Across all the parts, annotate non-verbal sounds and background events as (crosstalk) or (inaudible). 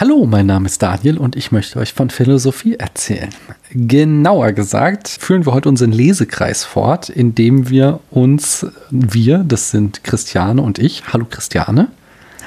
Hallo, mein Name ist Daniel und ich möchte euch von Philosophie erzählen. Genauer gesagt führen wir heute unseren Lesekreis fort, indem wir uns, wir, das sind Christiane und ich, hallo Christiane.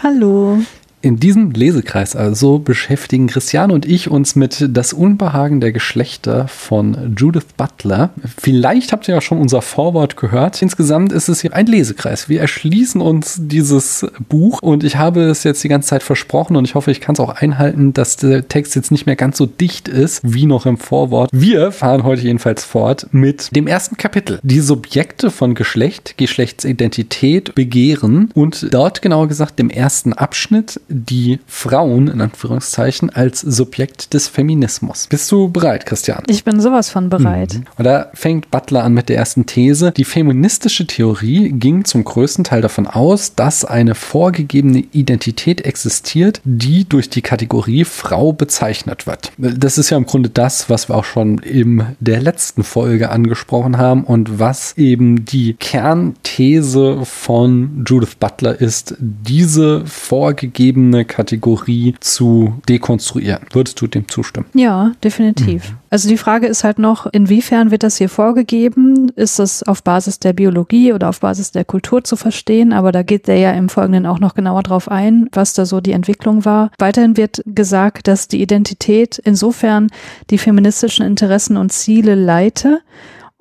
Hallo. In diesem Lesekreis also beschäftigen Christiane und ich uns mit Das Unbehagen der Geschlechter von Judith Butler. Vielleicht habt ihr ja schon unser Vorwort gehört. Insgesamt ist es hier ein Lesekreis. Wir erschließen uns dieses Buch und ich habe es jetzt die ganze Zeit versprochen und ich hoffe, ich kann es auch einhalten, dass der Text jetzt nicht mehr ganz so dicht ist wie noch im Vorwort. Wir fahren heute jedenfalls fort mit dem ersten Kapitel. Die Subjekte von Geschlecht, Geschlechtsidentität, Begehren und dort genauer gesagt dem ersten Abschnitt die Frauen in Anführungszeichen als Subjekt des Feminismus. Bist du bereit, Christian? Ich bin sowas von bereit. Mhm. Und da fängt Butler an mit der ersten These. Die feministische Theorie ging zum größten Teil davon aus, dass eine vorgegebene Identität existiert, die durch die Kategorie Frau bezeichnet wird. Das ist ja im Grunde das, was wir auch schon in der letzten Folge angesprochen haben und was eben die Kernthese von Judith Butler ist, diese vorgegebene eigene Kategorie zu dekonstruieren. Würdest du dem zustimmen? Ja, definitiv. Mhm. Also die Frage ist halt noch, inwiefern wird das hier vorgegeben? Ist das auf Basis der Biologie oder auf Basis der Kultur zu verstehen? Aber da geht der ja im Folgenden auch noch genauer drauf ein, was da so die Entwicklung war. Weiterhin wird gesagt, dass die Identität insofern die feministischen Interessen und Ziele leite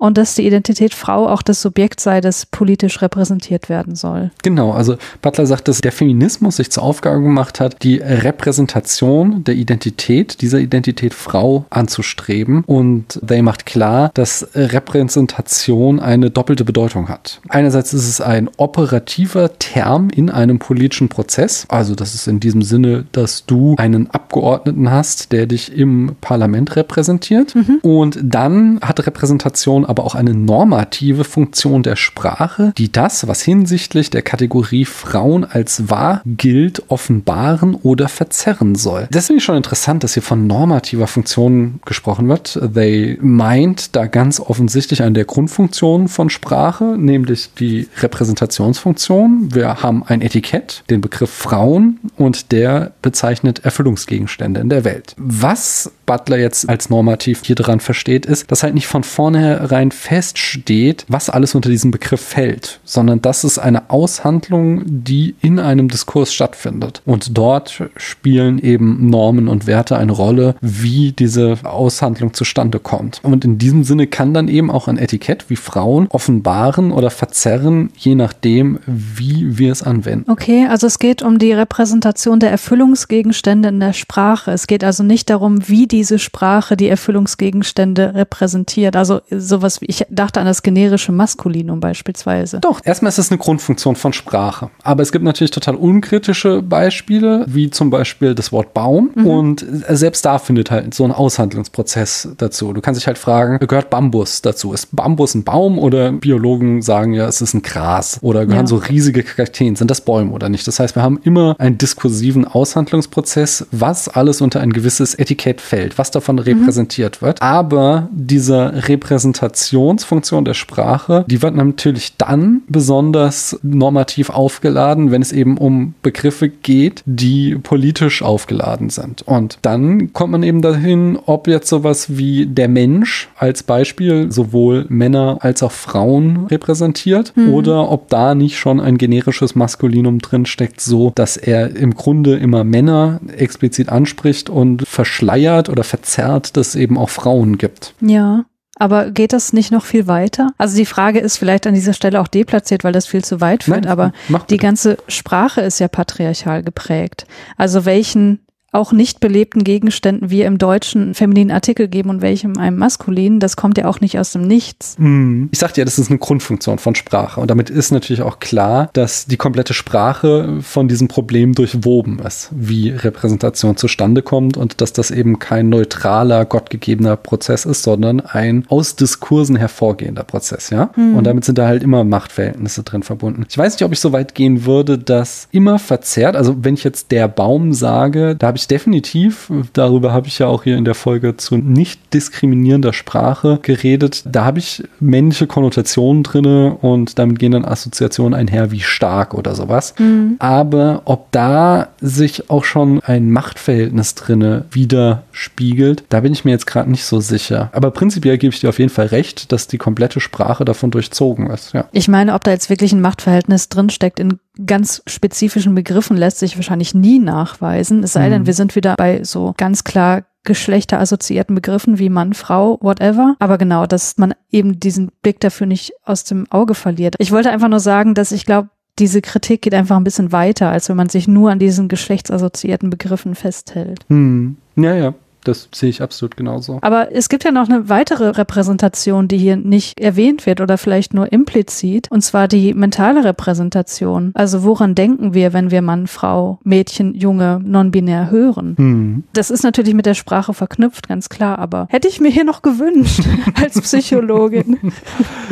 und dass die Identität Frau auch das Subjekt sei, das politisch repräsentiert werden soll. Genau, also Butler sagt, dass der Feminismus sich zur Aufgabe gemacht hat, die Repräsentation der Identität, dieser Identität Frau anzustreben. Und They macht klar, dass Repräsentation eine doppelte Bedeutung hat. Einerseits ist es ein operativer Term in einem politischen Prozess. Also das ist in diesem Sinne, dass du einen Abgeordneten hast, der dich im Parlament repräsentiert. Mhm. Und dann hat Repräsentation aber auch eine normative Funktion der Sprache, die das, was hinsichtlich der Kategorie Frauen als wahr gilt, offenbaren oder verzerren soll. Das finde ich schon interessant, dass hier von normativer Funktion gesprochen wird. They meint da ganz offensichtlich eine der Grundfunktionen von Sprache, nämlich die Repräsentationsfunktion. Wir haben ein Etikett, den Begriff Frauen und der bezeichnet Erfüllungsgegenstände in der Welt. Was Butler jetzt als normativ hier dran versteht, ist, dass halt nicht von vornherein vornherein feststeht, was alles unter diesem Begriff fällt, sondern das ist eine Aushandlung, die in einem Diskurs stattfindet. Und dort spielen eben Normen und Werte eine Rolle, wie diese Aushandlung zustande kommt. Und in diesem Sinne kann dann eben auch ein Etikett wie Frauen offenbaren oder verzerren, je nachdem, wie wir es anwenden. Okay, also es geht um die Repräsentation der Erfüllungsgegenstände in der Sprache. Es geht also nicht darum, wie diese Sprache die Erfüllungsgegenstände repräsentiert. Also sowas sowas wie, ich dachte an das generische Maskulinum beispielsweise. Doch, erstmal ist es eine Grundfunktion von Sprache. Aber es gibt natürlich total unkritische Beispiele, wie zum Beispiel das Wort Baum. Mhm. Und selbst da findet halt so ein Aushandlungsprozess dazu. Du kannst dich halt fragen, gehört Bambus dazu? Ist Bambus ein Baum oder Biologen sagen ja, es ist ein Gras oder gehören ja. so riesige Kakteen? Sind das Bäume oder nicht? Das heißt, wir haben immer einen diskursiven Aushandlungsprozess, was alles unter ein gewisses Etikett fällt, was davon mhm. repräsentiert wird. Aber dieser Repräsentation Kommunikationsfunktion der Sprache, die wird natürlich dann besonders normativ aufgeladen, wenn es eben um Begriffe geht, die politisch aufgeladen sind. Und dann kommt man eben dahin, ob jetzt sowas wie der Mensch als Beispiel sowohl Männer als auch Frauen repräsentiert mhm. oder ob da nicht schon ein generisches Maskulinum drinsteckt, so dass er im Grunde immer Männer explizit anspricht und verschleiert oder verzerrt, dass es eben auch Frauen gibt. Ja. Aber geht das nicht noch viel weiter? Also die Frage ist vielleicht an dieser Stelle auch deplatziert, weil das viel zu weit führt, Nein, aber die ganze Sprache ist ja patriarchal geprägt. Also welchen auch nicht belebten Gegenständen wir im Deutschen femininen Artikel geben und welchem einem maskulinen, das kommt ja auch nicht aus dem Nichts. Hm. Ich sagte ja, das ist eine Grundfunktion von Sprache und damit ist natürlich auch klar, dass die komplette Sprache von diesem Problem durchwoben ist, wie Repräsentation zustande kommt und dass das eben kein neutraler, gottgegebener Prozess ist, sondern ein aus Diskursen hervorgehender Prozess, ja? Hm. Und damit sind da halt immer Machtverhältnisse drin verbunden. Ich weiß nicht, ob ich so weit gehen würde, dass immer verzerrt, also wenn ich jetzt der Baum sage, da habe ich ich definitiv. Darüber habe ich ja auch hier in der Folge zu nicht diskriminierender Sprache geredet. Da habe ich männliche Konnotationen drinne und damit gehen dann Assoziationen einher wie stark oder sowas. Mhm. Aber ob da sich auch schon ein Machtverhältnis drinne widerspiegelt, da bin ich mir jetzt gerade nicht so sicher. Aber prinzipiell gebe ich dir auf jeden Fall recht, dass die komplette Sprache davon durchzogen ist. Ja. Ich meine, ob da jetzt wirklich ein Machtverhältnis drinsteckt in ganz spezifischen Begriffen lässt sich wahrscheinlich nie nachweisen. Es sei denn, mhm. wir sind wieder bei so ganz klar geschlechterassoziierten Begriffen wie Mann, Frau, whatever. Aber genau, dass man eben diesen Blick dafür nicht aus dem Auge verliert. Ich wollte einfach nur sagen, dass ich glaube, diese Kritik geht einfach ein bisschen weiter, als wenn man sich nur an diesen geschlechtsassoziierten Begriffen festhält. Hm. Ja, ja. Das sehe ich absolut genauso. Aber es gibt ja noch eine weitere Repräsentation, die hier nicht erwähnt wird oder vielleicht nur implizit, und zwar die mentale Repräsentation. Also woran denken wir, wenn wir Mann, Frau, Mädchen, Junge, non-binär hören? Hm. Das ist natürlich mit der Sprache verknüpft, ganz klar, aber hätte ich mir hier noch gewünscht (laughs) als Psychologin. (laughs)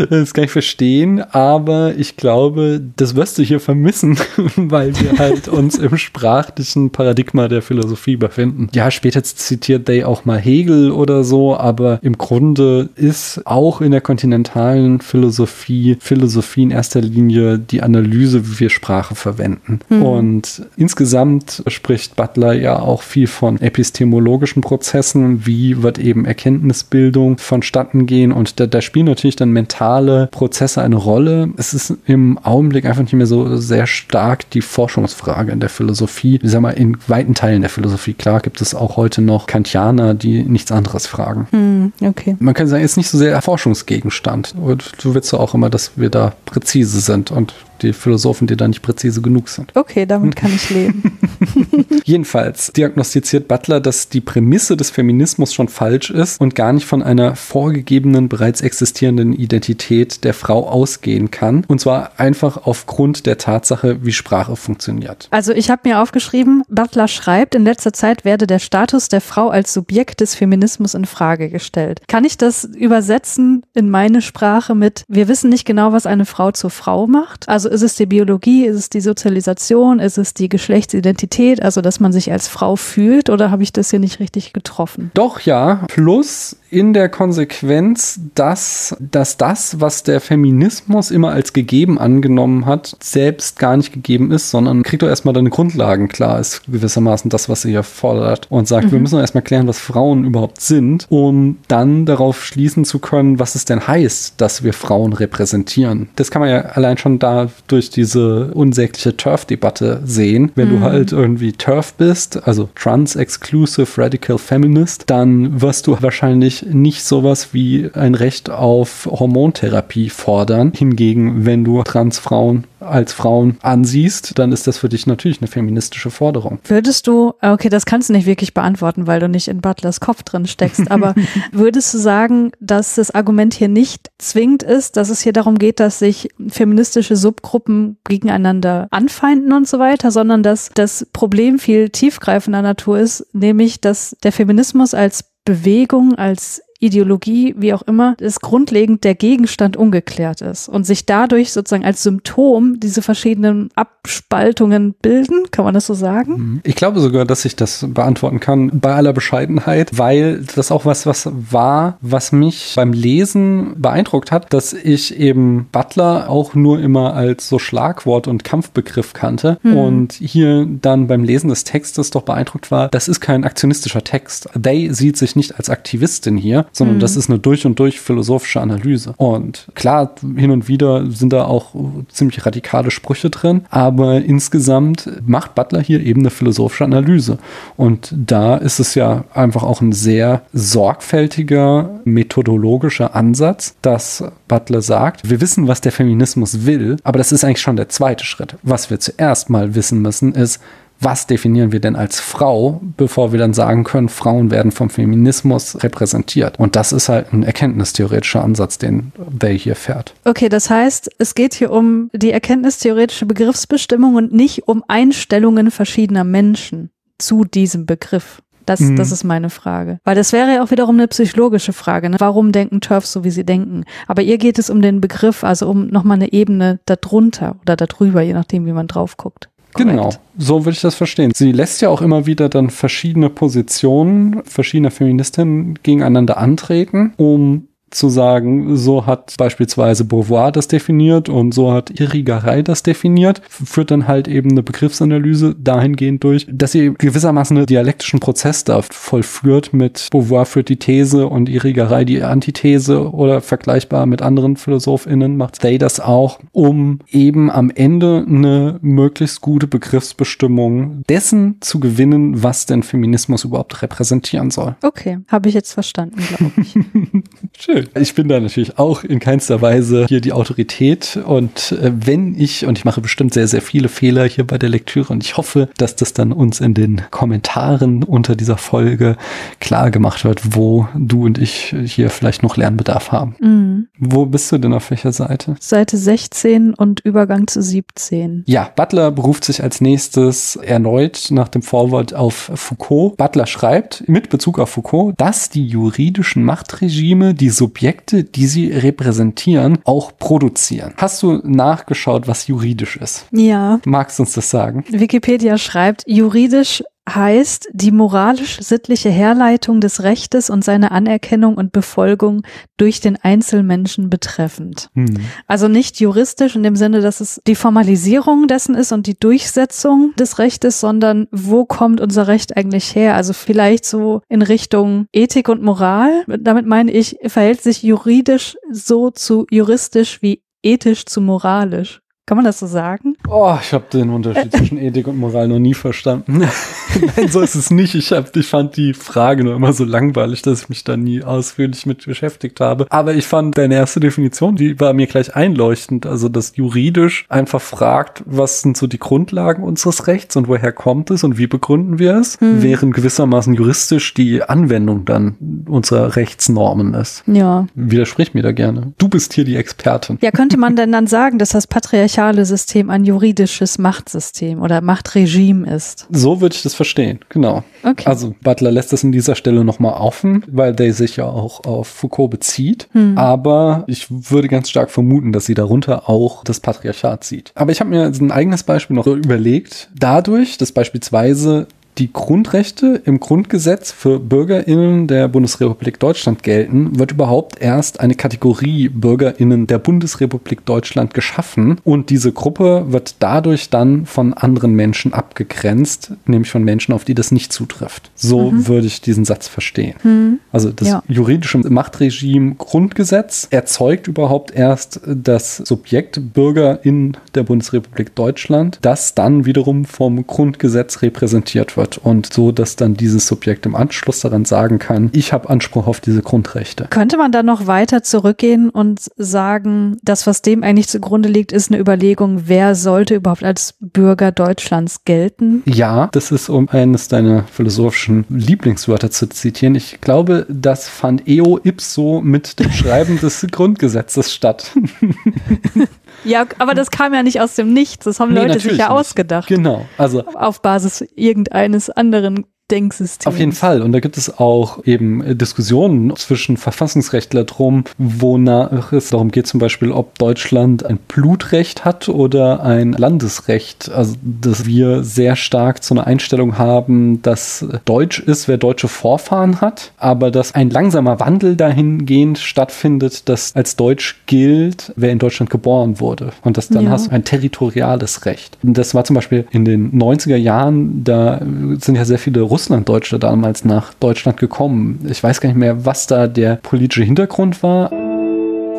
Das kann ich verstehen, aber ich glaube, das wirst du hier vermissen, (laughs) weil wir halt uns im sprachlichen Paradigma der Philosophie befinden. Ja, später zitiert They auch mal Hegel oder so, aber im Grunde ist auch in der kontinentalen Philosophie Philosophie in erster Linie die Analyse, wie wir Sprache verwenden. Mhm. Und insgesamt spricht Butler ja auch viel von epistemologischen Prozessen, wie wird eben Erkenntnisbildung vonstatten gehen und da, da spielen natürlich dann mentale Prozesse eine Rolle. Es ist im Augenblick einfach nicht mehr so sehr stark die Forschungsfrage in der Philosophie. Ich sag mal, in weiten Teilen der Philosophie, klar, gibt es auch heute noch Kantianer Kantianer, die nichts anderes fragen. Hm, okay. Man kann sagen, ist nicht so sehr Erforschungsgegenstand. Und du willst ja auch immer, dass wir da präzise sind und die Philosophen, die da nicht präzise genug sind. Okay, damit kann ich leben. (laughs) (laughs) Jedenfalls diagnostiziert Butler, dass die Prämisse des Feminismus schon falsch ist und gar nicht von einer vorgegebenen, bereits existierenden Identität der Frau ausgehen kann. Und zwar einfach aufgrund der Tatsache, wie Sprache funktioniert. Also ich habe mir aufgeschrieben, Butler schreibt, in letzter Zeit werde der Status der Frau als Subjekt des Feminismus in Frage gestellt. Kann ich das übersetzen in meine Sprache mit, wir wissen nicht genau, was eine Frau zur Frau macht? Also ist es die Biologie, ist es die Sozialisation, ist es die Geschlechtsidentität, also dass man sich als Frau fühlt oder habe ich das hier nicht richtig getroffen? Doch, ja. Plus in der Konsequenz, dass, dass das, was der Feminismus immer als gegeben angenommen hat, selbst gar nicht gegeben ist, sondern kriegt doch erstmal deine Grundlagen klar, ist gewissermaßen das, was sie hier fordert und sagt, mhm. wir müssen doch erstmal klären, was Frauen überhaupt sind, um dann darauf schließen zu können, was es denn heißt, dass wir Frauen repräsentieren. Das kann man ja allein schon da durch diese unsägliche Turf-Debatte sehen. Wenn mhm. du halt irgendwie Turf bist, also Trans-Exclusive Radical Feminist, dann wirst du wahrscheinlich nicht sowas wie ein Recht auf Hormontherapie fordern. Hingegen, wenn du Transfrauen als Frauen ansiehst, dann ist das für dich natürlich eine feministische Forderung. Würdest du, okay, das kannst du nicht wirklich beantworten, weil du nicht in Butlers Kopf drin steckst, aber (laughs) würdest du sagen, dass das Argument hier nicht zwingend ist, dass es hier darum geht, dass sich feministische Subgruppen gegeneinander anfeinden und so weiter, sondern dass das Problem viel tiefgreifender Natur ist, nämlich dass der Feminismus als Bewegung, als Ideologie, wie auch immer, ist grundlegend der Gegenstand ungeklärt ist und sich dadurch sozusagen als Symptom diese verschiedenen Abspaltungen bilden, kann man das so sagen? Mhm. Ich glaube sogar, dass ich das beantworten kann bei aller Bescheidenheit, weil das auch was, was war, was mich beim Lesen beeindruckt hat, dass ich eben Butler auch nur immer als so Schlagwort und Kampfbegriff kannte mhm. und hier dann beim Lesen des Textes doch beeindruckt war, das ist kein aktionistischer Text. They sieht sich nicht als Aktivistin hier, sondern mhm. das ist eine durch und durch philosophische Analyse. Und klar, hin und wieder sind da auch ziemlich radikale Sprüche drin, aber insgesamt macht Butler hier eben eine philosophische Analyse. Und da ist es ja einfach auch ein sehr sorgfältiger methodologischer Ansatz, dass Butler sagt, wir wissen, was der Feminismus will, aber das ist eigentlich schon der zweite Schritt. Was wir zuerst mal wissen müssen, ist, was definieren wir denn als Frau, bevor wir dann sagen können, Frauen werden vom Feminismus repräsentiert. Und das ist halt ein erkenntnistheoretischer Ansatz, den They hier fährt. Okay, das heißt, es geht hier um die erkenntnistheoretische Begriffsbestimmung und nicht um Einstellungen verschiedener Menschen zu diesem Begriff. Das, mhm. das ist meine Frage. Weil das wäre ja auch wiederum eine psychologische Frage. Ne? Warum denken Turfs so, wie sie denken? Aber ihr geht es um den Begriff, also um nochmal eine Ebene darunter oder darüber, je nachdem, wie man drauf guckt. Korrekt. Genau, so würde ich das verstehen. Sie lässt ja auch immer wieder dann verschiedene Positionen verschiedener Feministinnen gegeneinander antreten, um zu sagen, so hat beispielsweise Beauvoir das definiert und so hat Irigaray das definiert, führt dann halt eben eine Begriffsanalyse dahingehend durch, dass sie gewissermaßen einen dialektischen Prozess da vollführt mit Beauvoir führt die These und Irigaray die Antithese oder vergleichbar mit anderen PhilosophInnen macht Day das auch, um eben am Ende eine möglichst gute Begriffsbestimmung dessen zu gewinnen, was denn Feminismus überhaupt repräsentieren soll. Okay, habe ich jetzt verstanden, glaube ich. (laughs) Schön. Ich bin da natürlich auch in keinster Weise hier die Autorität. Und äh, wenn ich, und ich mache bestimmt sehr, sehr viele Fehler hier bei der Lektüre und ich hoffe, dass das dann uns in den Kommentaren unter dieser Folge klar gemacht wird, wo du und ich hier vielleicht noch Lernbedarf haben. Mhm. Wo bist du denn auf welcher Seite? Seite 16 und Übergang zu 17. Ja, Butler beruft sich als nächstes erneut nach dem Vorwort auf Foucault. Butler schreibt mit Bezug auf Foucault, dass die juridischen Machtregime die Subjekte, die sie repräsentieren, auch produzieren. Hast du nachgeschaut, was juridisch ist? Ja. Magst du uns das sagen? Wikipedia schreibt, juridisch heißt die moralisch-sittliche Herleitung des Rechtes und seine Anerkennung und Befolgung durch den Einzelmenschen betreffend. Hm. Also nicht juristisch in dem Sinne, dass es die Formalisierung dessen ist und die Durchsetzung des Rechtes, sondern wo kommt unser Recht eigentlich her? Also vielleicht so in Richtung Ethik und Moral. Damit meine ich, verhält sich juridisch so zu juristisch wie ethisch zu moralisch. Kann man das so sagen? Oh, ich habe den Unterschied (laughs) zwischen Ethik und Moral noch nie verstanden. (laughs) Nein, so ist es nicht. Ich, hab, ich fand die Frage nur immer so langweilig, dass ich mich da nie ausführlich mit beschäftigt habe. Aber ich fand deine erste Definition, die war mir gleich einleuchtend. Also, dass juridisch einfach fragt, was sind so die Grundlagen unseres Rechts und woher kommt es und wie begründen wir es, Hm. während gewissermaßen juristisch die Anwendung dann unserer Rechtsnormen ist. Ja. Widersprich mir da gerne. Du bist hier die Expertin. Ja, könnte man (laughs) denn dann sagen, dass das patriarchale System ein juridisches Machtsystem oder Machtregime ist? So würde ich das verstehen, genau. Okay. Also Butler lässt das an dieser Stelle nochmal offen, weil der sich ja auch auf Foucault bezieht. Hm. Aber ich würde ganz stark vermuten, dass sie darunter auch das Patriarchat sieht. Aber ich habe mir ein eigenes Beispiel noch überlegt. Dadurch, dass beispielsweise die Grundrechte im Grundgesetz für BürgerInnen der Bundesrepublik Deutschland gelten, wird überhaupt erst eine Kategorie BürgerInnen der Bundesrepublik Deutschland geschaffen und diese Gruppe wird dadurch dann von anderen Menschen abgegrenzt, nämlich von Menschen, auf die das nicht zutrifft. So würde ich diesen Satz verstehen. Hm. Also das Ja. juridische Machtregime Grundgesetz erzeugt überhaupt erst das Subjekt Bürger in der Bundesrepublik Deutschland, das dann wiederum vom Grundgesetz repräsentiert wird und so, dass dann dieses Subjekt im Anschluss daran sagen kann, ich habe Anspruch auf diese Grundrechte. Könnte man dann noch weiter zurückgehen und sagen, das, was dem eigentlich zugrunde liegt, ist eine Überlegung, wer sollte überhaupt als Bürger Deutschlands gelten? Ja, das ist, um eines deiner philosophischen Lieblingswörter zu zitieren. Ich glaube, das fand eo ipso mit dem Schreiben des Grundgesetzes statt. (laughs) Ja, aber das kam ja nicht aus dem Nichts. Das haben Nee, Leute sich ja ausgedacht. Genau. Also Auf Basis irgendeines anderen Denksystems. Auf jeden Fall. Und da gibt es auch eben äh, Diskussionen zwischen Verfassungsrechtler drum, wonach es darum geht, zum Beispiel, ob Deutschland ein Blutrecht hat oder ein Landesrecht. Also, dass wir sehr stark zu einer Einstellung haben, dass Deutsch ist, wer deutsche Vorfahren hat, aber dass ein langsamer Wandel dahingehend stattfindet, dass als Deutsch gilt, wer in Deutschland geboren wurde. Und dass dann Ja. hast du ein territoriales Recht. Und das war zum Beispiel in den 90er Jahren, da äh, sind ja sehr viele Russlanddeutsche damals nach Deutschland gekommen. Ich weiß gar nicht mehr, was da der politische Hintergrund war.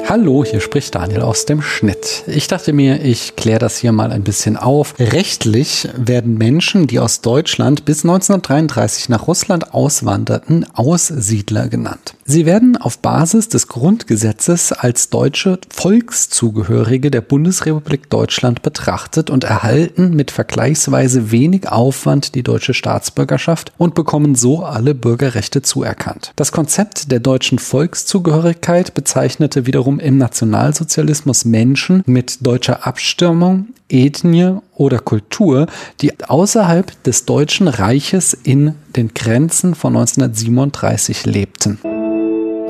Hallo, hier spricht Daniel aus dem Schnitt. Ich dachte mir, ich kläre das hier mal ein bisschen auf. Rechtlich werden Menschen, die aus Deutschland bis 1933 nach Russland auswanderten, Aussiedler genannt. Sie werden auf Basis des Grundgesetzes als deutsche Volkszugehörige der Bundesrepublik Deutschland betrachtet und erhalten mit vergleichsweise wenig Aufwand die deutsche Staatsbürgerschaft und bekommen so alle Bürgerrechte zuerkannt. Das Konzept der deutschen Volkszugehörigkeit bezeichnete wiederum im Nationalsozialismus Menschen mit deutscher Abstammung, Ethnie oder Kultur, die außerhalb des Deutschen Reiches in den Grenzen von 1937 lebten.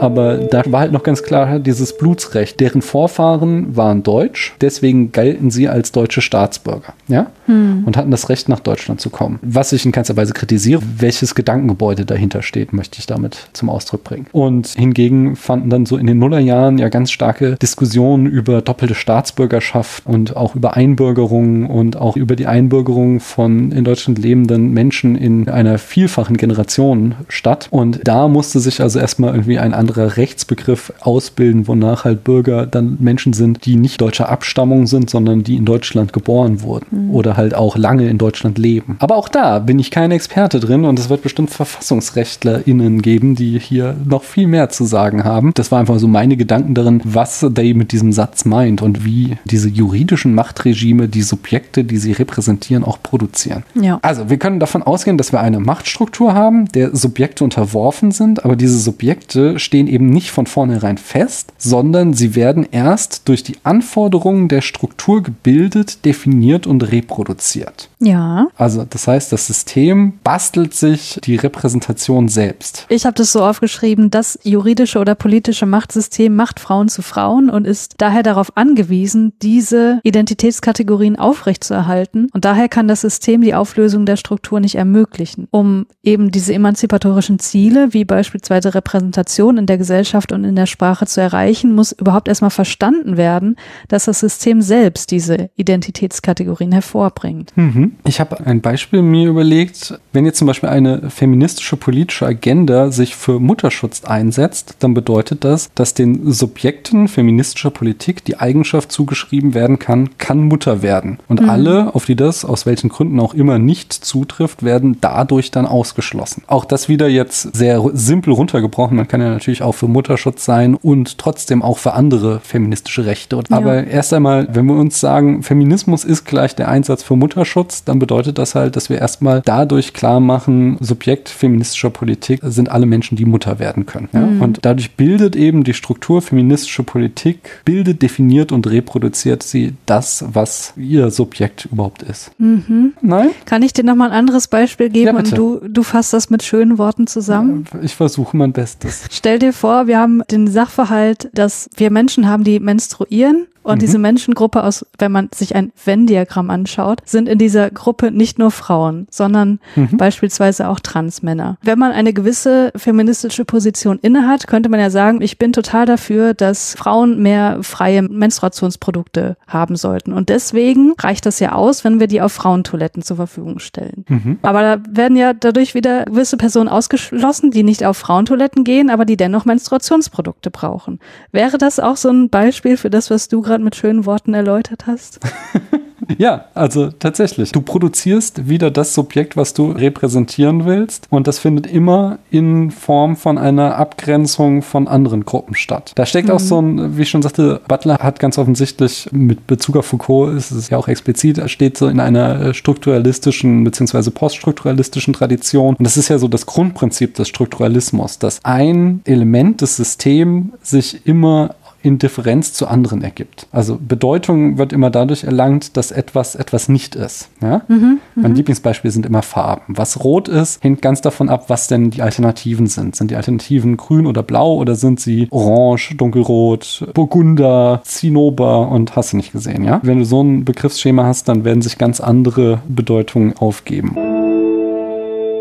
Aber da war halt noch ganz klar dieses Blutsrecht. Deren Vorfahren waren deutsch, deswegen galten sie als deutsche Staatsbürger, ja, hm. und hatten das Recht, nach Deutschland zu kommen. Was ich in keinster Weise kritisiere, welches Gedankengebäude dahinter steht, möchte ich damit zum Ausdruck bringen. Und hingegen fanden dann so in den Nullerjahren ja ganz starke Diskussionen über doppelte Staatsbürgerschaft und auch über Einbürgerung und auch über die Einbürgerung von in Deutschland lebenden Menschen in einer vielfachen Generation statt. Und da musste sich also erstmal irgendwie ein anderer Rechtsbegriff ausbilden, wonach halt Bürger dann Menschen sind, die nicht deutscher Abstammung sind, sondern die in Deutschland geboren wurden mhm. oder halt auch lange in Deutschland leben. Aber auch da bin ich kein Experte drin und es wird bestimmt VerfassungsrechtlerInnen geben, die hier noch viel mehr zu sagen haben. Das war einfach so meine Gedanken darin, was Day mit diesem Satz meint und wie diese juridischen Machtregime die Subjekte, die sie repräsentieren, auch produzieren. Ja. Also wir können davon ausgehen, dass wir eine Machtstruktur haben, der Subjekte unterworfen sind, aber diese Subjekte stehen eben nicht von vornherein fest, sondern sie werden erst durch die Anforderungen der Struktur gebildet, definiert und reproduziert. Ja. Also das heißt, das System bastelt sich die Repräsentation selbst. Ich habe das so aufgeschrieben, das juridische oder politische Machtsystem macht Frauen zu Frauen und ist daher darauf angewiesen, diese Identitätskategorien aufrechtzuerhalten. Und daher kann das System die Auflösung der Struktur nicht ermöglichen. Um eben diese emanzipatorischen Ziele, wie beispielsweise Repräsentation in der Gesellschaft und in der Sprache zu erreichen, muss überhaupt erstmal verstanden werden, dass das System selbst diese Identitätskategorien hervorbringt. Mhm. Ich habe ein Beispiel mir überlegt, wenn jetzt zum Beispiel eine feministische politische Agenda sich für Mutterschutz einsetzt, dann bedeutet das, dass den Subjekten feministischer Politik die Eigenschaft zugeschrieben werden kann, kann Mutter werden. Und mhm. alle, auf die das aus welchen Gründen auch immer nicht zutrifft, werden dadurch dann ausgeschlossen. Auch das wieder jetzt sehr simpel runtergebrochen. Man kann ja natürlich auch für Mutterschutz sein und trotzdem auch für andere feministische Rechte. Ja. Aber erst einmal, wenn wir uns sagen, Feminismus ist gleich der Einsatz für Mutterschutz, dann bedeutet das halt, dass wir erstmal dadurch klar machen, Subjekt feministischer Politik sind alle Menschen, die Mutter werden können. Ja? Mhm. Und dadurch bildet eben die Struktur feministische Politik, bildet, definiert und reproduziert sie das, was ihr Subjekt überhaupt ist. Mhm. Nein? Kann ich dir nochmal ein anderes Beispiel geben ja, und du, du fasst das mit schönen Worten zusammen? Ich versuche mein Bestes. Stell dir vor, wir haben den Sachverhalt, dass wir Menschen haben, die menstruieren und mhm. diese Menschengruppe aus, wenn man sich ein Venn-Diagramm anschaut, sind in dieser Gruppe nicht nur Frauen, sondern mhm. beispielsweise auch Transmänner. Wenn man eine gewisse feministische Position innehat, könnte man ja sagen, ich bin total dafür, dass Frauen mehr freie Menstruationsprodukte haben sollten. Und deswegen reicht das ja aus, wenn wir die auf Frauentoiletten zur Verfügung stellen. Mhm. Aber da werden ja dadurch wieder gewisse Personen ausgeschlossen, die nicht auf Frauentoiletten gehen, aber die dennoch Menstruationsprodukte brauchen. Wäre das auch so ein Beispiel für das, was du gerade gerade mit schönen Worten erläutert hast. (laughs) ja, also tatsächlich. Du produzierst wieder das Subjekt, was du repräsentieren willst. Und das findet immer in Form von einer Abgrenzung von anderen Gruppen statt. Da steckt mhm. auch so ein, wie ich schon sagte, Butler hat ganz offensichtlich mit Bezug auf Foucault, ist es ja auch explizit, er steht so in einer strukturalistischen bzw. poststrukturalistischen Tradition. Und das ist ja so das Grundprinzip des Strukturalismus, dass ein Element des Systems sich immer in Differenz zu anderen ergibt. Also Bedeutung wird immer dadurch erlangt, dass etwas etwas nicht ist. Ja? Mhm, mein mhm. Lieblingsbeispiel sind immer Farben. Was rot ist, hängt ganz davon ab, was denn die Alternativen sind. Sind die Alternativen grün oder blau oder sind sie orange, dunkelrot, burgunder, zinnober und hast du nicht gesehen, ja? Wenn du so ein Begriffsschema hast, dann werden sich ganz andere Bedeutungen aufgeben.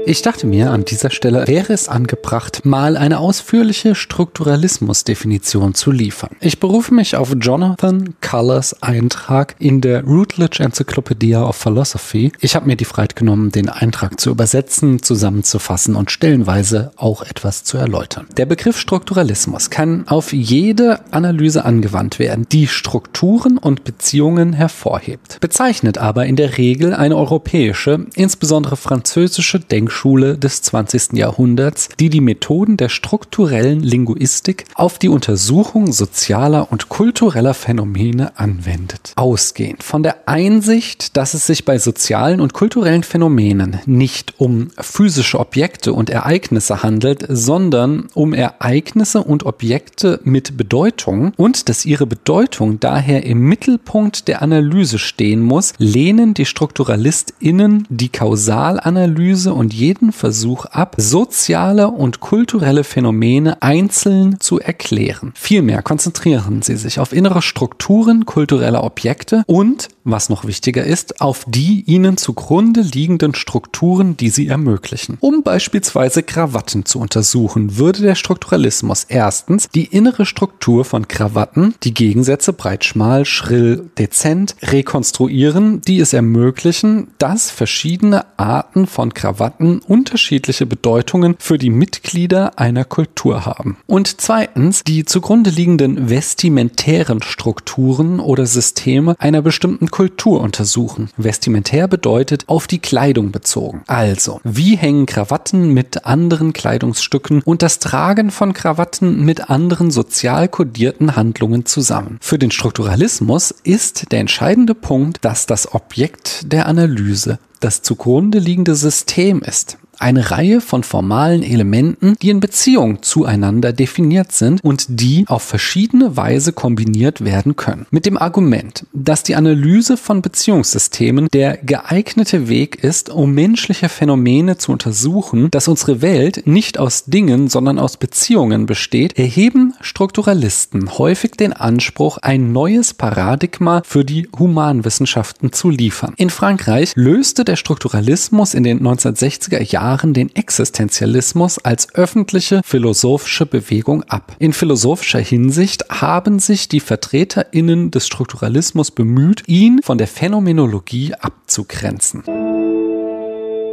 Ich dachte mir, an dieser Stelle wäre es angebracht, mal eine ausführliche Strukturalismusdefinition zu liefern. Ich berufe mich auf Jonathan Cullers Eintrag in der Routledge Encyclopedia of Philosophy. Ich habe mir die Freiheit genommen, den Eintrag zu übersetzen, zusammenzufassen und stellenweise auch etwas zu erläutern. Der Begriff Strukturalismus kann auf jede Analyse angewandt werden, die Strukturen und Beziehungen hervorhebt, bezeichnet aber in der Regel eine europäische, insbesondere französische Denk Denkschule des 20. Jahrhunderts, die die Methoden der strukturellen Linguistik auf die Untersuchung sozialer und kultureller Phänomene anwendet. Ausgehend von der Einsicht, dass es sich bei sozialen und kulturellen Phänomenen nicht um physische Objekte und Ereignisse handelt, sondern um Ereignisse und Objekte mit Bedeutung und dass ihre Bedeutung daher im Mittelpunkt der Analyse stehen muss, lehnen die StrukturalistInnen die Kausalanalyse und jeden Versuch ab, soziale und kulturelle Phänomene einzeln zu erklären. Vielmehr konzentrieren sie sich auf innere Strukturen kultureller Objekte und, was noch wichtiger ist, auf die ihnen zugrunde liegenden Strukturen, die sie ermöglichen. Um beispielsweise Krawatten zu untersuchen, würde der Strukturalismus erstens die innere Struktur von Krawatten, die Gegensätze breit, schmal, schrill, dezent, rekonstruieren, die es ermöglichen, dass verschiedene Arten von Krawatten unterschiedliche Bedeutungen für die Mitglieder einer Kultur haben. Und zweitens die zugrunde liegenden vestimentären Strukturen oder Systeme einer bestimmten Kultur untersuchen. Vestimentär bedeutet auf die Kleidung bezogen. Also, wie hängen Krawatten mit anderen Kleidungsstücken und das Tragen von Krawatten mit anderen sozial kodierten Handlungen zusammen? Für den Strukturalismus ist der entscheidende Punkt, dass das Objekt der Analyse das zugrunde liegende System ist eine Reihe von formalen Elementen, die in Beziehung zueinander definiert sind und die auf verschiedene Weise kombiniert werden können. Mit dem Argument, dass die Analyse von Beziehungssystemen der geeignete Weg ist, um menschliche Phänomene zu untersuchen, dass unsere Welt nicht aus Dingen, sondern aus Beziehungen besteht, erheben Strukturalisten häufig den Anspruch, ein neues Paradigma für die Humanwissenschaften zu liefern. In Frankreich löste der Strukturalismus in den 1960er Jahren Jahren den Existenzialismus als öffentliche philosophische Bewegung ab. In philosophischer Hinsicht haben sich die VertreterInnen des Strukturalismus bemüht, ihn von der Phänomenologie abzugrenzen.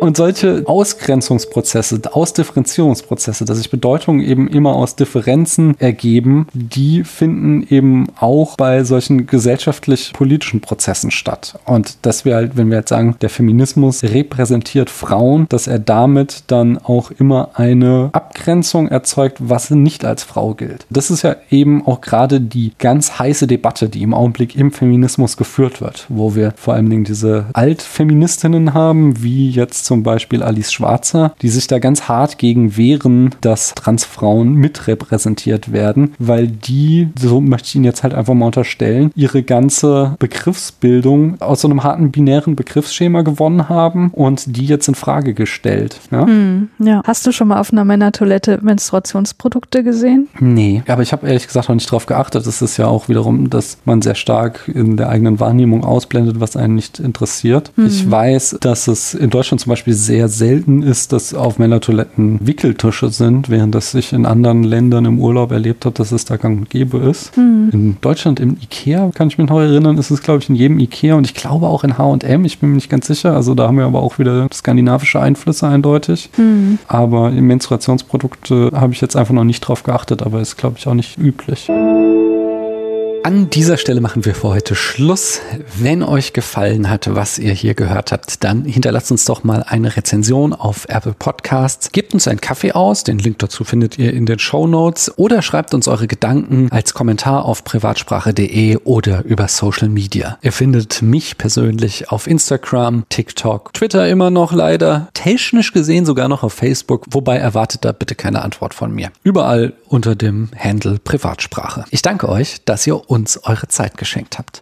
Und solche Ausgrenzungsprozesse, Ausdifferenzierungsprozesse, dass sich Bedeutungen eben immer aus Differenzen ergeben, die finden eben auch bei solchen gesellschaftlich-politischen Prozessen statt. Und dass wir halt, wenn wir jetzt sagen, der Feminismus repräsentiert Frauen, dass er damit dann auch immer eine Abgrenzung erzeugt, was nicht als Frau gilt. Das ist ja eben auch gerade die ganz heiße Debatte, die im Augenblick im Feminismus geführt wird, wo wir vor allen Dingen diese Altfeministinnen haben, wie jetzt zum Beispiel Alice Schwarzer, die sich da ganz hart gegen wehren, dass Transfrauen mitrepräsentiert werden, weil die, so möchte ich Ihnen jetzt halt einfach mal unterstellen, ihre ganze Begriffsbildung aus so einem harten binären Begriffsschema gewonnen haben und die jetzt in Frage gestellt. Ja, hm, ja. Hast du schon mal auf einer Männertoilette Menstruationsprodukte gesehen? Nee, aber ich habe ehrlich gesagt noch nicht darauf geachtet. Es ist ja auch wiederum, dass man sehr stark in der eigenen Wahrnehmung ausblendet, was einen nicht interessiert. Hm. Ich weiß, dass es in Deutschland zum Beispiel Beispiel sehr selten ist, dass auf Männertoiletten Wickeltische sind, während das sich in anderen Ländern im Urlaub erlebt hat, dass es da gang und gäbe ist. Mhm. In Deutschland im Ikea, kann ich mich noch erinnern, ist es, glaube ich, in jedem Ikea und ich glaube auch in H&M, ich bin mir nicht ganz sicher. Also da haben wir aber auch wieder skandinavische Einflüsse eindeutig. Mhm. Aber in Menstruationsprodukte habe ich jetzt einfach noch nicht drauf geachtet, aber ist, glaube ich, auch nicht üblich. An dieser Stelle machen wir für heute Schluss. Wenn euch gefallen hat, was ihr hier gehört habt, dann hinterlasst uns doch mal eine Rezension auf Apple Podcasts. Gebt uns einen Kaffee aus, den Link dazu findet ihr in den Show Notes oder schreibt uns eure Gedanken als Kommentar auf privatsprache.de oder über Social Media. Ihr findet mich persönlich auf Instagram, TikTok, Twitter immer noch leider, technisch gesehen sogar noch auf Facebook, wobei erwartet da bitte keine Antwort von mir. Überall unter dem Handle Privatsprache. Ich danke euch, dass ihr uns eure Zeit geschenkt habt.